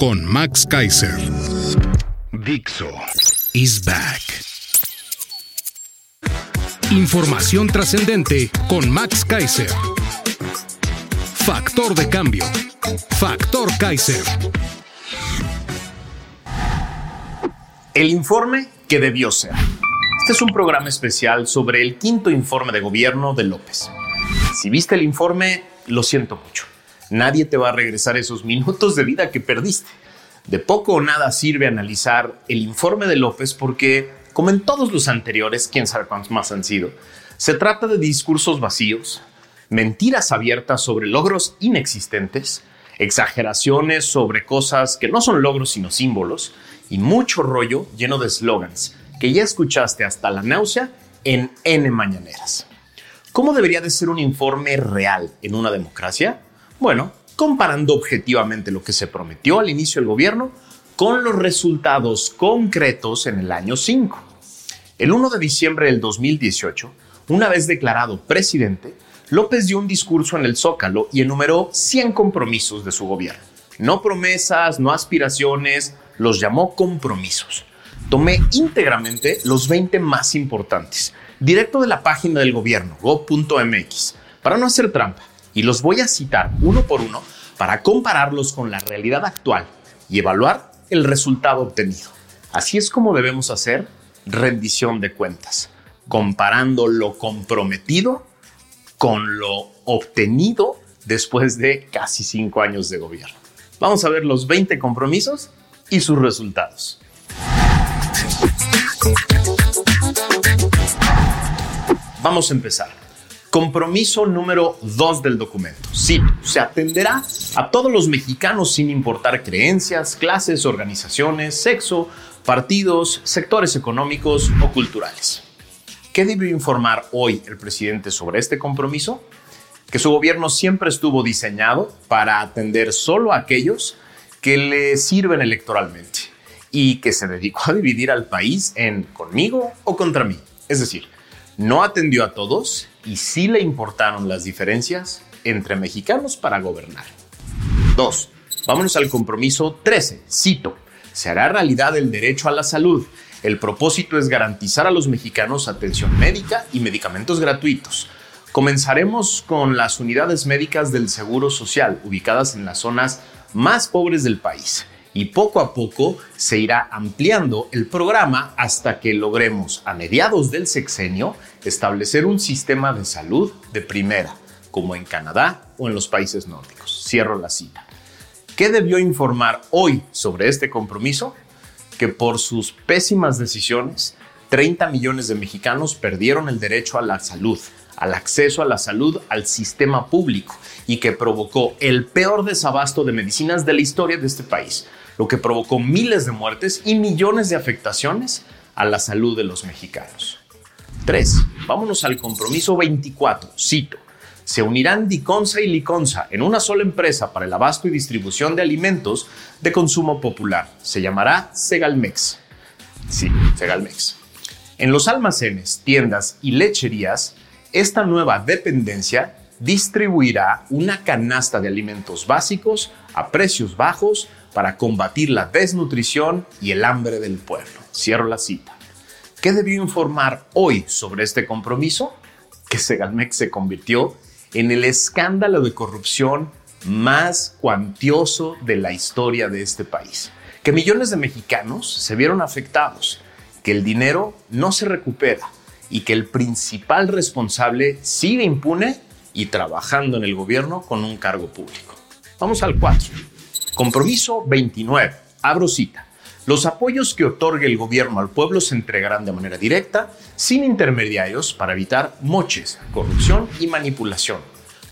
con Max Kaiser. Dixo is back. Información trascendente con Max Kaiser. Factor de cambio. Factor Kaiser. El informe que debió ser. Este es un programa especial sobre el quinto informe de gobierno de López. Si viste el informe, lo siento mucho. Nadie te va a regresar esos minutos de vida que perdiste. De poco o nada sirve analizar el informe de López porque, como en todos los anteriores, quién sabe cuántos más han sido, se trata de discursos vacíos, mentiras abiertas sobre logros inexistentes, exageraciones sobre cosas que no son logros sino símbolos y mucho rollo lleno de slogans que ya escuchaste hasta la náusea en N mañaneras. ¿Cómo debería de ser un informe real en una democracia? Bueno, comparando objetivamente lo que se prometió al inicio del gobierno con los resultados concretos en el año 5. El 1 de diciembre del 2018, una vez declarado presidente, López dio un discurso en el Zócalo y enumeró 100 compromisos de su gobierno. No promesas, no aspiraciones, los llamó compromisos. Tomé íntegramente los 20 más importantes, directo de la página del gobierno, go.mx, para no hacer trampa y los voy a citar uno por uno para compararlos con la realidad actual y evaluar el resultado obtenido. Así es como debemos hacer rendición de cuentas, comparando lo comprometido con lo obtenido después de casi cinco años de gobierno. Vamos a ver los 20 compromisos y sus resultados. Vamos a empezar. Compromiso número 2 del documento. Sí, se atenderá a todos los mexicanos sin importar creencias, clases, organizaciones, sexo, partidos, sectores económicos o culturales. ¿Qué debió informar hoy el presidente sobre este compromiso? Que su gobierno siempre estuvo diseñado para atender solo a aquellos que le sirven electoralmente y que se dedicó a dividir al país en conmigo o contra mí. Es decir, no atendió a todos y sí le importaron las diferencias entre mexicanos para gobernar. 2. Vámonos al compromiso 13. Cito. Se hará realidad el derecho a la salud. El propósito es garantizar a los mexicanos atención médica y medicamentos gratuitos. Comenzaremos con las unidades médicas del Seguro Social, ubicadas en las zonas más pobres del país y poco a poco se irá ampliando el programa hasta que logremos a mediados del sexenio establecer un sistema de salud de primera, como en Canadá o en los países nórdicos. Cierro la cita. ¿Qué debió informar hoy sobre este compromiso? Que por sus pésimas decisiones, 30 millones de mexicanos perdieron el derecho a la salud, al acceso a la salud, al sistema público y que provocó el peor desabasto de medicinas de la historia de este país lo que provocó miles de muertes y millones de afectaciones a la salud de los mexicanos. 3. Vámonos al compromiso 24. Cito. Se unirán Diconsa y Liconsa en una sola empresa para el abasto y distribución de alimentos de consumo popular. Se llamará Segalmex. Sí, Segalmex. En los almacenes, tiendas y lecherías, esta nueva dependencia distribuirá una canasta de alimentos básicos a precios bajos para combatir la desnutrición y el hambre del pueblo. Cierro la cita. ¿Qué debió informar hoy sobre este compromiso? Que Segalmex se convirtió en el escándalo de corrupción más cuantioso de la historia de este país. Que millones de mexicanos se vieron afectados, que el dinero no se recupera y que el principal responsable sigue impune y trabajando en el gobierno con un cargo público. Vamos al 4. Compromiso 29. Abro cita. Los apoyos que otorgue el gobierno al pueblo se entregarán de manera directa, sin intermediarios, para evitar moches, corrupción y manipulación.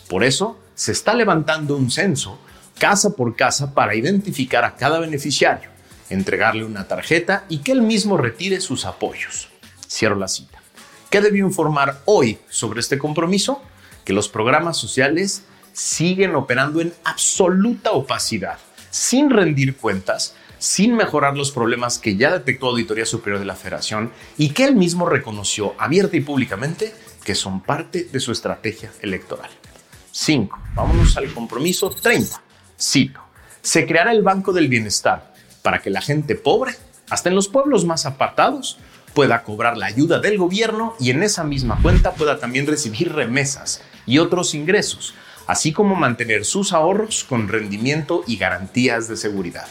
Por eso, se está levantando un censo casa por casa para identificar a cada beneficiario, entregarle una tarjeta y que él mismo retire sus apoyos. Cierro la cita. ¿Qué debió informar hoy sobre este compromiso? Que los programas sociales siguen operando en absoluta opacidad, sin rendir cuentas, sin mejorar los problemas que ya detectó Auditoría Superior de la Federación y que él mismo reconoció abierta y públicamente que son parte de su estrategia electoral. 5. Vámonos al compromiso 30. Cito. Se creará el Banco del Bienestar para que la gente pobre, hasta en los pueblos más apartados, pueda cobrar la ayuda del gobierno y en esa misma cuenta pueda también recibir remesas y otros ingresos, así como mantener sus ahorros con rendimiento y garantías de seguridad.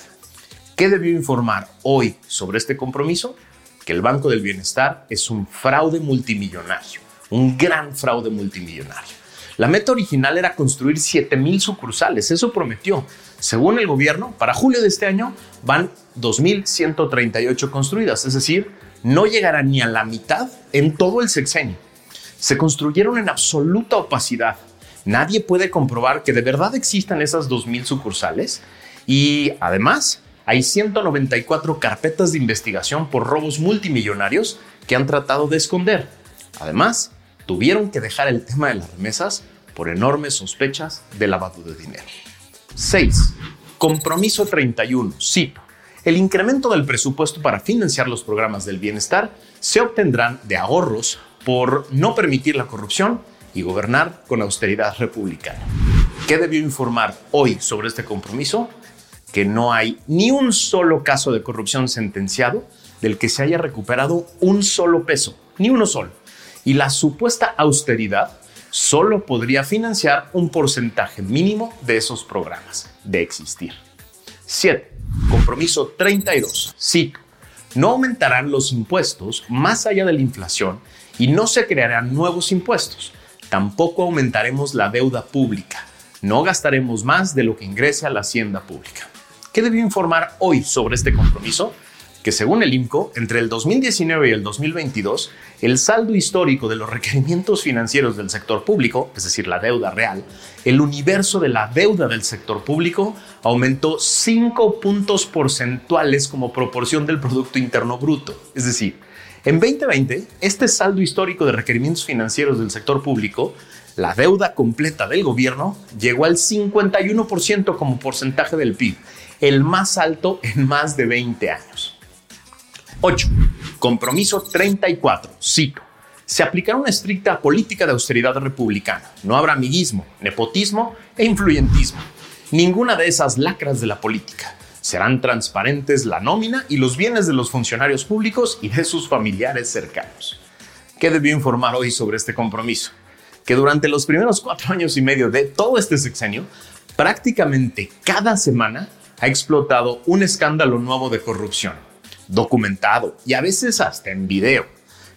¿Qué debió informar hoy sobre este compromiso? Que el Banco del Bienestar es un fraude multimillonario, un gran fraude multimillonario. La meta original era construir 7.000 sucursales, eso prometió. Según el gobierno, para julio de este año van 2.138 construidas, es decir, no llegarán ni a la mitad en todo el sexenio. Se construyeron en absoluta opacidad. Nadie puede comprobar que de verdad existan esas 2.000 sucursales y además hay 194 carpetas de investigación por robos multimillonarios que han tratado de esconder. Además, tuvieron que dejar el tema de las remesas por enormes sospechas de lavado de dinero. 6. Compromiso 31. Cito. El incremento del presupuesto para financiar los programas del bienestar se obtendrán de ahorros por no permitir la corrupción y gobernar con austeridad republicana. ¿Qué debió informar hoy sobre este compromiso? Que no hay ni un solo caso de corrupción sentenciado del que se haya recuperado un solo peso, ni uno solo y la supuesta austeridad solo podría financiar un porcentaje mínimo de esos programas de existir. 7. Compromiso 32. Cito. No aumentarán los impuestos más allá de la inflación y no se crearán nuevos impuestos. Tampoco aumentaremos la deuda pública. No gastaremos más de lo que ingrese a la hacienda pública. ¿Qué debió informar hoy sobre este compromiso? que según el IMCO, entre el 2019 y el 2022, el saldo histórico de los requerimientos financieros del sector público, es decir, la deuda real, el universo de la deuda del sector público aumentó 5 puntos porcentuales como proporción del Producto Interno Bruto. Es decir, en 2020, este saldo histórico de requerimientos financieros del sector público, la deuda completa del gobierno, llegó al 51% como porcentaje del PIB, el más alto en más de 20 años. 8. Compromiso 34. Cito. Se aplicará una estricta política de austeridad republicana. No habrá amiguismo, nepotismo e influyentismo. Ninguna de esas lacras de la política. Serán transparentes la nómina y los bienes de los funcionarios públicos y de sus familiares cercanos. ¿Qué debió informar hoy sobre este compromiso? Que durante los primeros cuatro años y medio de todo este sexenio, prácticamente cada semana ha explotado un escándalo nuevo de corrupción documentado y a veces hasta en video,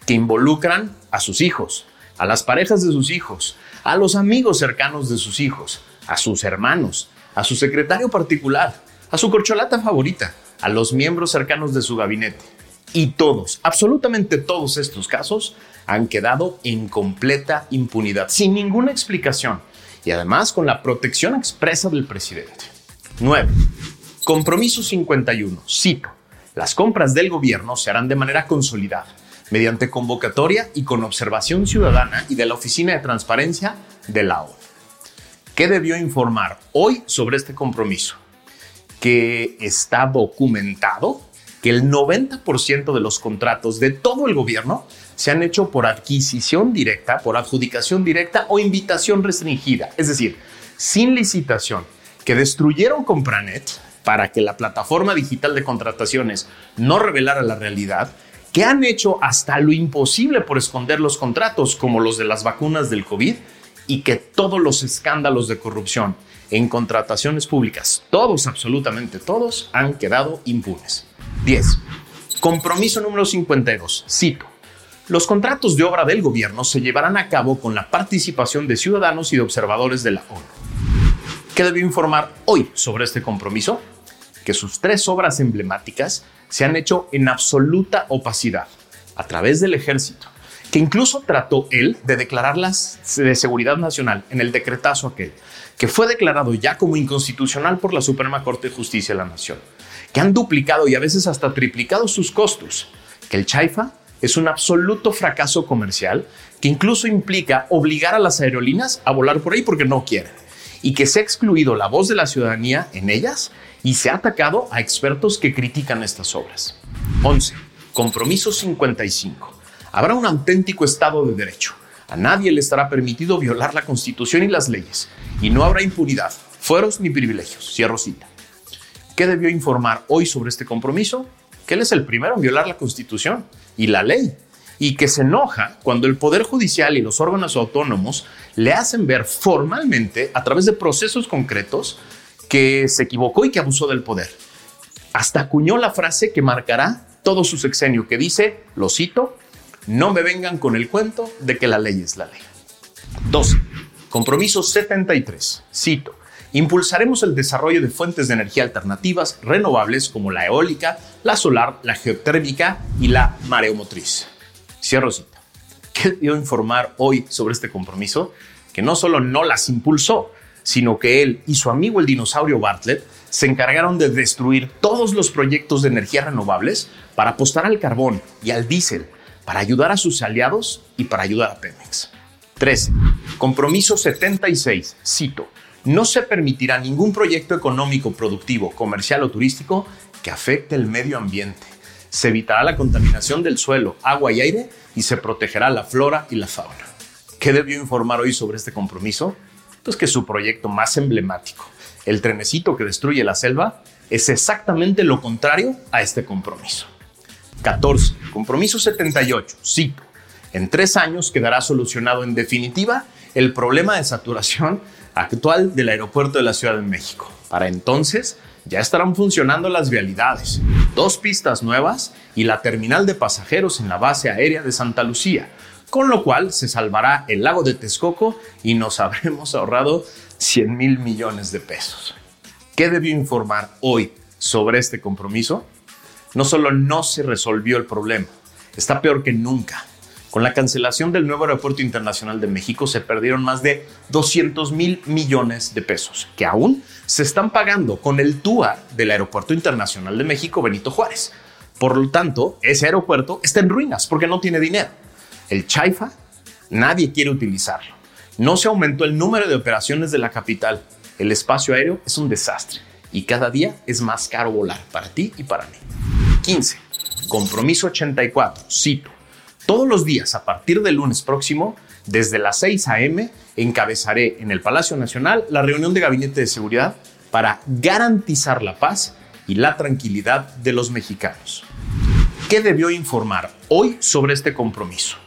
que involucran a sus hijos, a las parejas de sus hijos, a los amigos cercanos de sus hijos, a sus hermanos, a su secretario particular, a su corcholata favorita, a los miembros cercanos de su gabinete. Y todos, absolutamente todos estos casos han quedado en completa impunidad, sin ninguna explicación y además con la protección expresa del presidente. 9. Compromiso 51. Cito. Las compras del gobierno se harán de manera consolidada, mediante convocatoria y con observación ciudadana y de la Oficina de Transparencia de la ONU. ¿Qué debió informar hoy sobre este compromiso? Que está documentado que el 90% de los contratos de todo el gobierno se han hecho por adquisición directa, por adjudicación directa o invitación restringida, es decir, sin licitación, que destruyeron Compranet, para que la plataforma digital de contrataciones no revelara la realidad, que han hecho hasta lo imposible por esconder los contratos, como los de las vacunas del COVID, y que todos los escándalos de corrupción en contrataciones públicas, todos, absolutamente todos, han quedado impunes. 10. Compromiso número 52. Cito. Los contratos de obra del gobierno se llevarán a cabo con la participación de ciudadanos y de observadores de la ONU. ¿Qué debió informar hoy sobre este compromiso? Que sus tres obras emblemáticas se han hecho en absoluta opacidad a través del ejército, que incluso trató él de declararlas de seguridad nacional en el decretazo aquel, que fue declarado ya como inconstitucional por la Suprema Corte de Justicia de la Nación, que han duplicado y a veces hasta triplicado sus costos, que el Chaifa es un absoluto fracaso comercial que incluso implica obligar a las aerolíneas a volar por ahí porque no quieren y que se ha excluido la voz de la ciudadanía en ellas y se ha atacado a expertos que critican estas obras. 11. Compromiso 55. Habrá un auténtico Estado de Derecho. A nadie le estará permitido violar la Constitución y las leyes y no habrá impunidad, fueros ni privilegios. Cierro cita. ¿Qué debió informar hoy sobre este compromiso? Que él es el primero en violar la Constitución y la ley y que se enoja cuando el Poder Judicial y los órganos autónomos le hacen ver formalmente, a través de procesos concretos, que se equivocó y que abusó del poder. Hasta acuñó la frase que marcará todo su sexenio, que dice, lo cito, no me vengan con el cuento de que la ley es la ley. 12. Compromiso 73. Cito. Impulsaremos el desarrollo de fuentes de energía alternativas renovables como la eólica, la solar, la geotérmica y la mareomotriz. Cierro cita. ¿Qué dio informar hoy sobre este compromiso? Que no solo no las impulsó, sino que él y su amigo el dinosaurio Bartlett se encargaron de destruir todos los proyectos de energía renovables para apostar al carbón y al diésel, para ayudar a sus aliados y para ayudar a Pemex. 13. Compromiso 76. Cito. No se permitirá ningún proyecto económico, productivo, comercial o turístico que afecte el medio ambiente se evitará la contaminación del suelo, agua y aire y se protegerá la flora y la fauna. ¿Qué debió informar hoy sobre este compromiso? Pues que su proyecto más emblemático, el trenecito que destruye la selva, es exactamente lo contrario a este compromiso. 14. Compromiso 78. Cito. En tres años quedará solucionado en definitiva el problema de saturación actual del aeropuerto de la Ciudad de México. Para entonces, ya estarán funcionando las vialidades, dos pistas nuevas y la terminal de pasajeros en la base aérea de Santa Lucía, con lo cual se salvará el lago de Texcoco y nos habremos ahorrado 100 mil millones de pesos. ¿Qué debió informar hoy sobre este compromiso? No solo no se resolvió el problema, está peor que nunca. Con la cancelación del nuevo aeropuerto internacional de México se perdieron más de 200 mil millones de pesos, que aún se están pagando con el TUA del Aeropuerto Internacional de México Benito Juárez. Por lo tanto, ese aeropuerto está en ruinas porque no tiene dinero. El Chaifa, nadie quiere utilizarlo. No se aumentó el número de operaciones de la capital. El espacio aéreo es un desastre y cada día es más caro volar para ti y para mí. 15. Compromiso 84. Cito. Todos los días, a partir del lunes próximo, desde las 6 a.m., encabezaré en el Palacio Nacional la reunión de Gabinete de Seguridad para garantizar la paz y la tranquilidad de los mexicanos. ¿Qué debió informar hoy sobre este compromiso?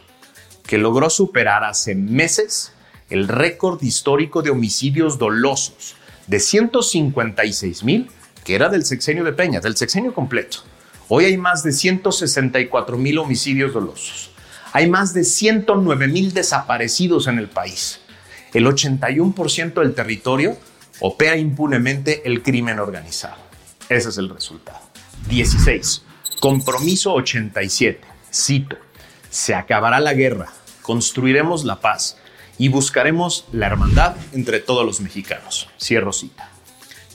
Que logró superar hace meses el récord histórico de homicidios dolosos de 156 mil, que era del sexenio de Peña, del sexenio completo. Hoy hay más de 164 mil homicidios dolosos. Hay más de 109 mil desaparecidos en el país. El 81% del territorio opera impunemente el crimen organizado. Ese es el resultado. 16. Compromiso 87. Cito. Se acabará la guerra, construiremos la paz y buscaremos la hermandad entre todos los mexicanos. Cierro cita.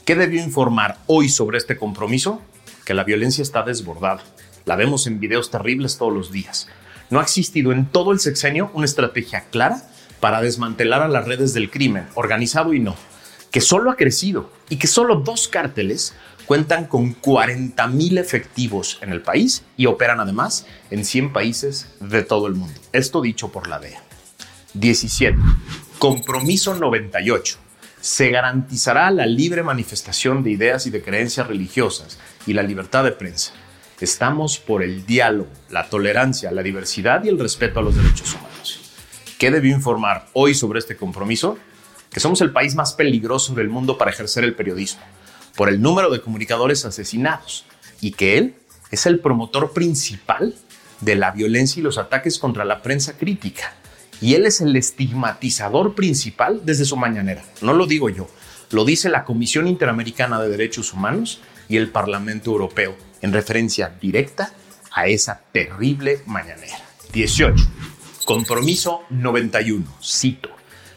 ¿Qué debió informar hoy sobre este compromiso? Que la violencia está desbordada. La vemos en videos terribles todos los días. No ha existido en todo el sexenio una estrategia clara para desmantelar a las redes del crimen, organizado y no, que solo ha crecido y que solo dos cárteles cuentan con 40 mil efectivos en el país y operan además en 100 países de todo el mundo. Esto dicho por la DEA. 17. Compromiso 98. Se garantizará la libre manifestación de ideas y de creencias religiosas y la libertad de prensa. Estamos por el diálogo, la tolerancia, la diversidad y el respeto a los derechos humanos. ¿Qué debió informar hoy sobre este compromiso? Que somos el país más peligroso del mundo para ejercer el periodismo, por el número de comunicadores asesinados, y que él es el promotor principal de la violencia y los ataques contra la prensa crítica. Y él es el estigmatizador principal desde su mañanera. No lo digo yo, lo dice la Comisión Interamericana de Derechos Humanos y el Parlamento Europeo en referencia directa a esa terrible mañanera. 18. Compromiso 91. Cito.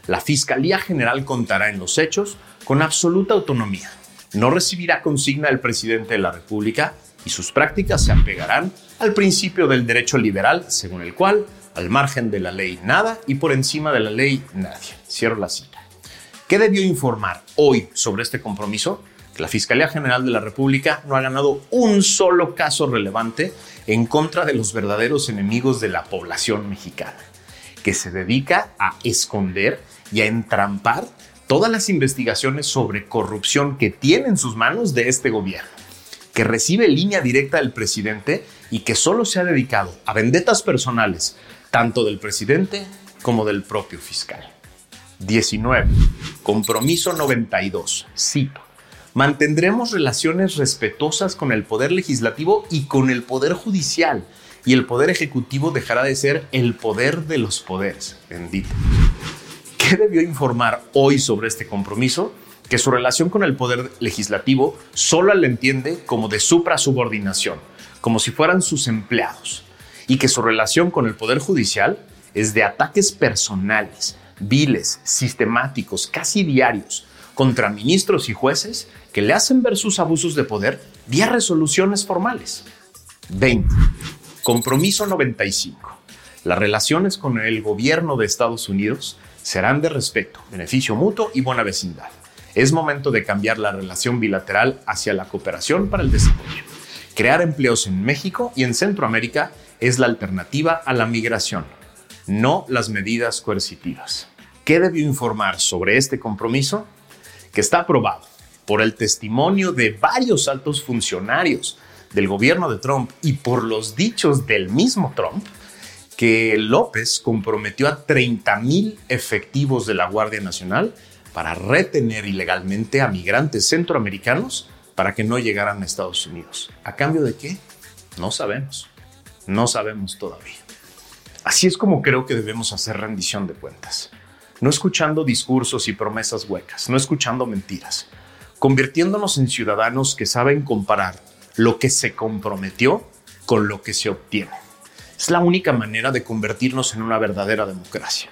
La Fiscalía General contará en los hechos con absoluta autonomía. No recibirá consigna del presidente de la República y sus prácticas se apegarán al principio del derecho liberal, según el cual, al margen de la ley nada y por encima de la ley nadie. Cierro la cita. ¿Qué debió informar hoy sobre este compromiso? La Fiscalía General de la República no ha ganado un solo caso relevante en contra de los verdaderos enemigos de la población mexicana, que se dedica a esconder y a entrampar todas las investigaciones sobre corrupción que tiene en sus manos de este gobierno, que recibe línea directa del presidente y que solo se ha dedicado a vendetas personales, tanto del presidente como del propio fiscal. 19. Compromiso 92. Cito. Mantendremos relaciones respetuosas con el Poder Legislativo y con el Poder Judicial, y el Poder Ejecutivo dejará de ser el poder de los poderes. Bendito. ¿Qué debió informar hoy sobre este compromiso? Que su relación con el Poder Legislativo solo la entiende como de supra-subordinación, como si fueran sus empleados, y que su relación con el Poder Judicial es de ataques personales, viles, sistemáticos, casi diarios, contra ministros y jueces que le hacen ver sus abusos de poder vía resoluciones formales. 20. Compromiso 95. Las relaciones con el gobierno de Estados Unidos serán de respeto, beneficio mutuo y buena vecindad. Es momento de cambiar la relación bilateral hacia la cooperación para el desarrollo. Crear empleos en México y en Centroamérica es la alternativa a la migración, no las medidas coercitivas. ¿Qué debió informar sobre este compromiso? Que está aprobado por el testimonio de varios altos funcionarios del gobierno de Trump y por los dichos del mismo Trump, que López comprometió a 30 mil efectivos de la Guardia Nacional para retener ilegalmente a migrantes centroamericanos para que no llegaran a Estados Unidos. ¿A cambio de qué? No sabemos. No sabemos todavía. Así es como creo que debemos hacer rendición de cuentas. No escuchando discursos y promesas huecas, no escuchando mentiras, convirtiéndonos en ciudadanos que saben comparar lo que se comprometió con lo que se obtiene. Es la única manera de convertirnos en una verdadera democracia.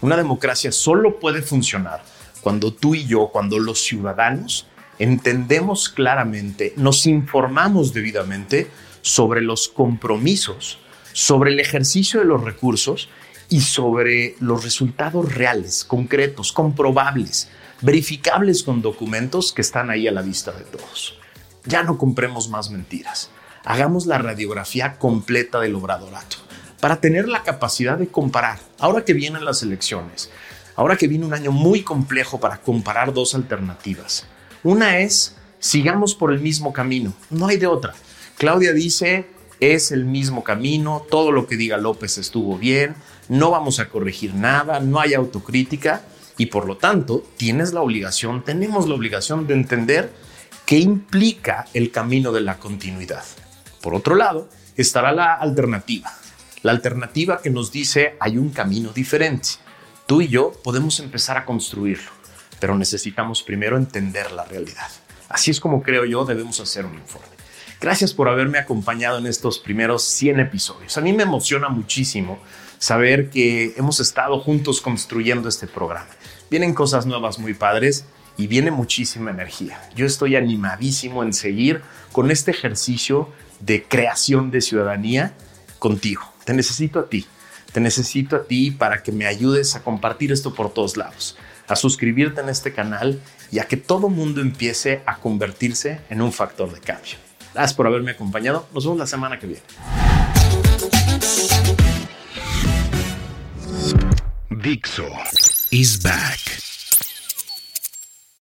Una democracia solo puede funcionar cuando tú y yo, cuando los ciudadanos entendemos claramente, nos informamos debidamente sobre los compromisos, sobre el ejercicio de los recursos y sobre los resultados reales, concretos, comprobables, verificables con documentos que están ahí a la vista de todos. Ya no compremos más mentiras. Hagamos la radiografía completa del obradorato para tener la capacidad de comparar. Ahora que vienen las elecciones, ahora que viene un año muy complejo para comparar dos alternativas. Una es, sigamos por el mismo camino, no hay de otra. Claudia dice, es el mismo camino, todo lo que diga López estuvo bien, no vamos a corregir nada, no hay autocrítica y por lo tanto tienes la obligación, tenemos la obligación de entender qué implica el camino de la continuidad. Por otro lado, estará la alternativa, la alternativa que nos dice hay un camino diferente. Tú y yo podemos empezar a construirlo, pero necesitamos primero entender la realidad. Así es como creo yo debemos hacer un informe. Gracias por haberme acompañado en estos primeros 100 episodios. A mí me emociona muchísimo saber que hemos estado juntos construyendo este programa. Vienen cosas nuevas muy padres y viene muchísima energía. Yo estoy animadísimo en seguir con este ejercicio de creación de ciudadanía contigo. Te necesito a ti. Te necesito a ti para que me ayudes a compartir esto por todos lados, a suscribirte en este canal y a que todo mundo empiece a convertirse en un factor de cambio. Gracias por haberme acompañado. Nos vemos la semana que viene. Dixo is back.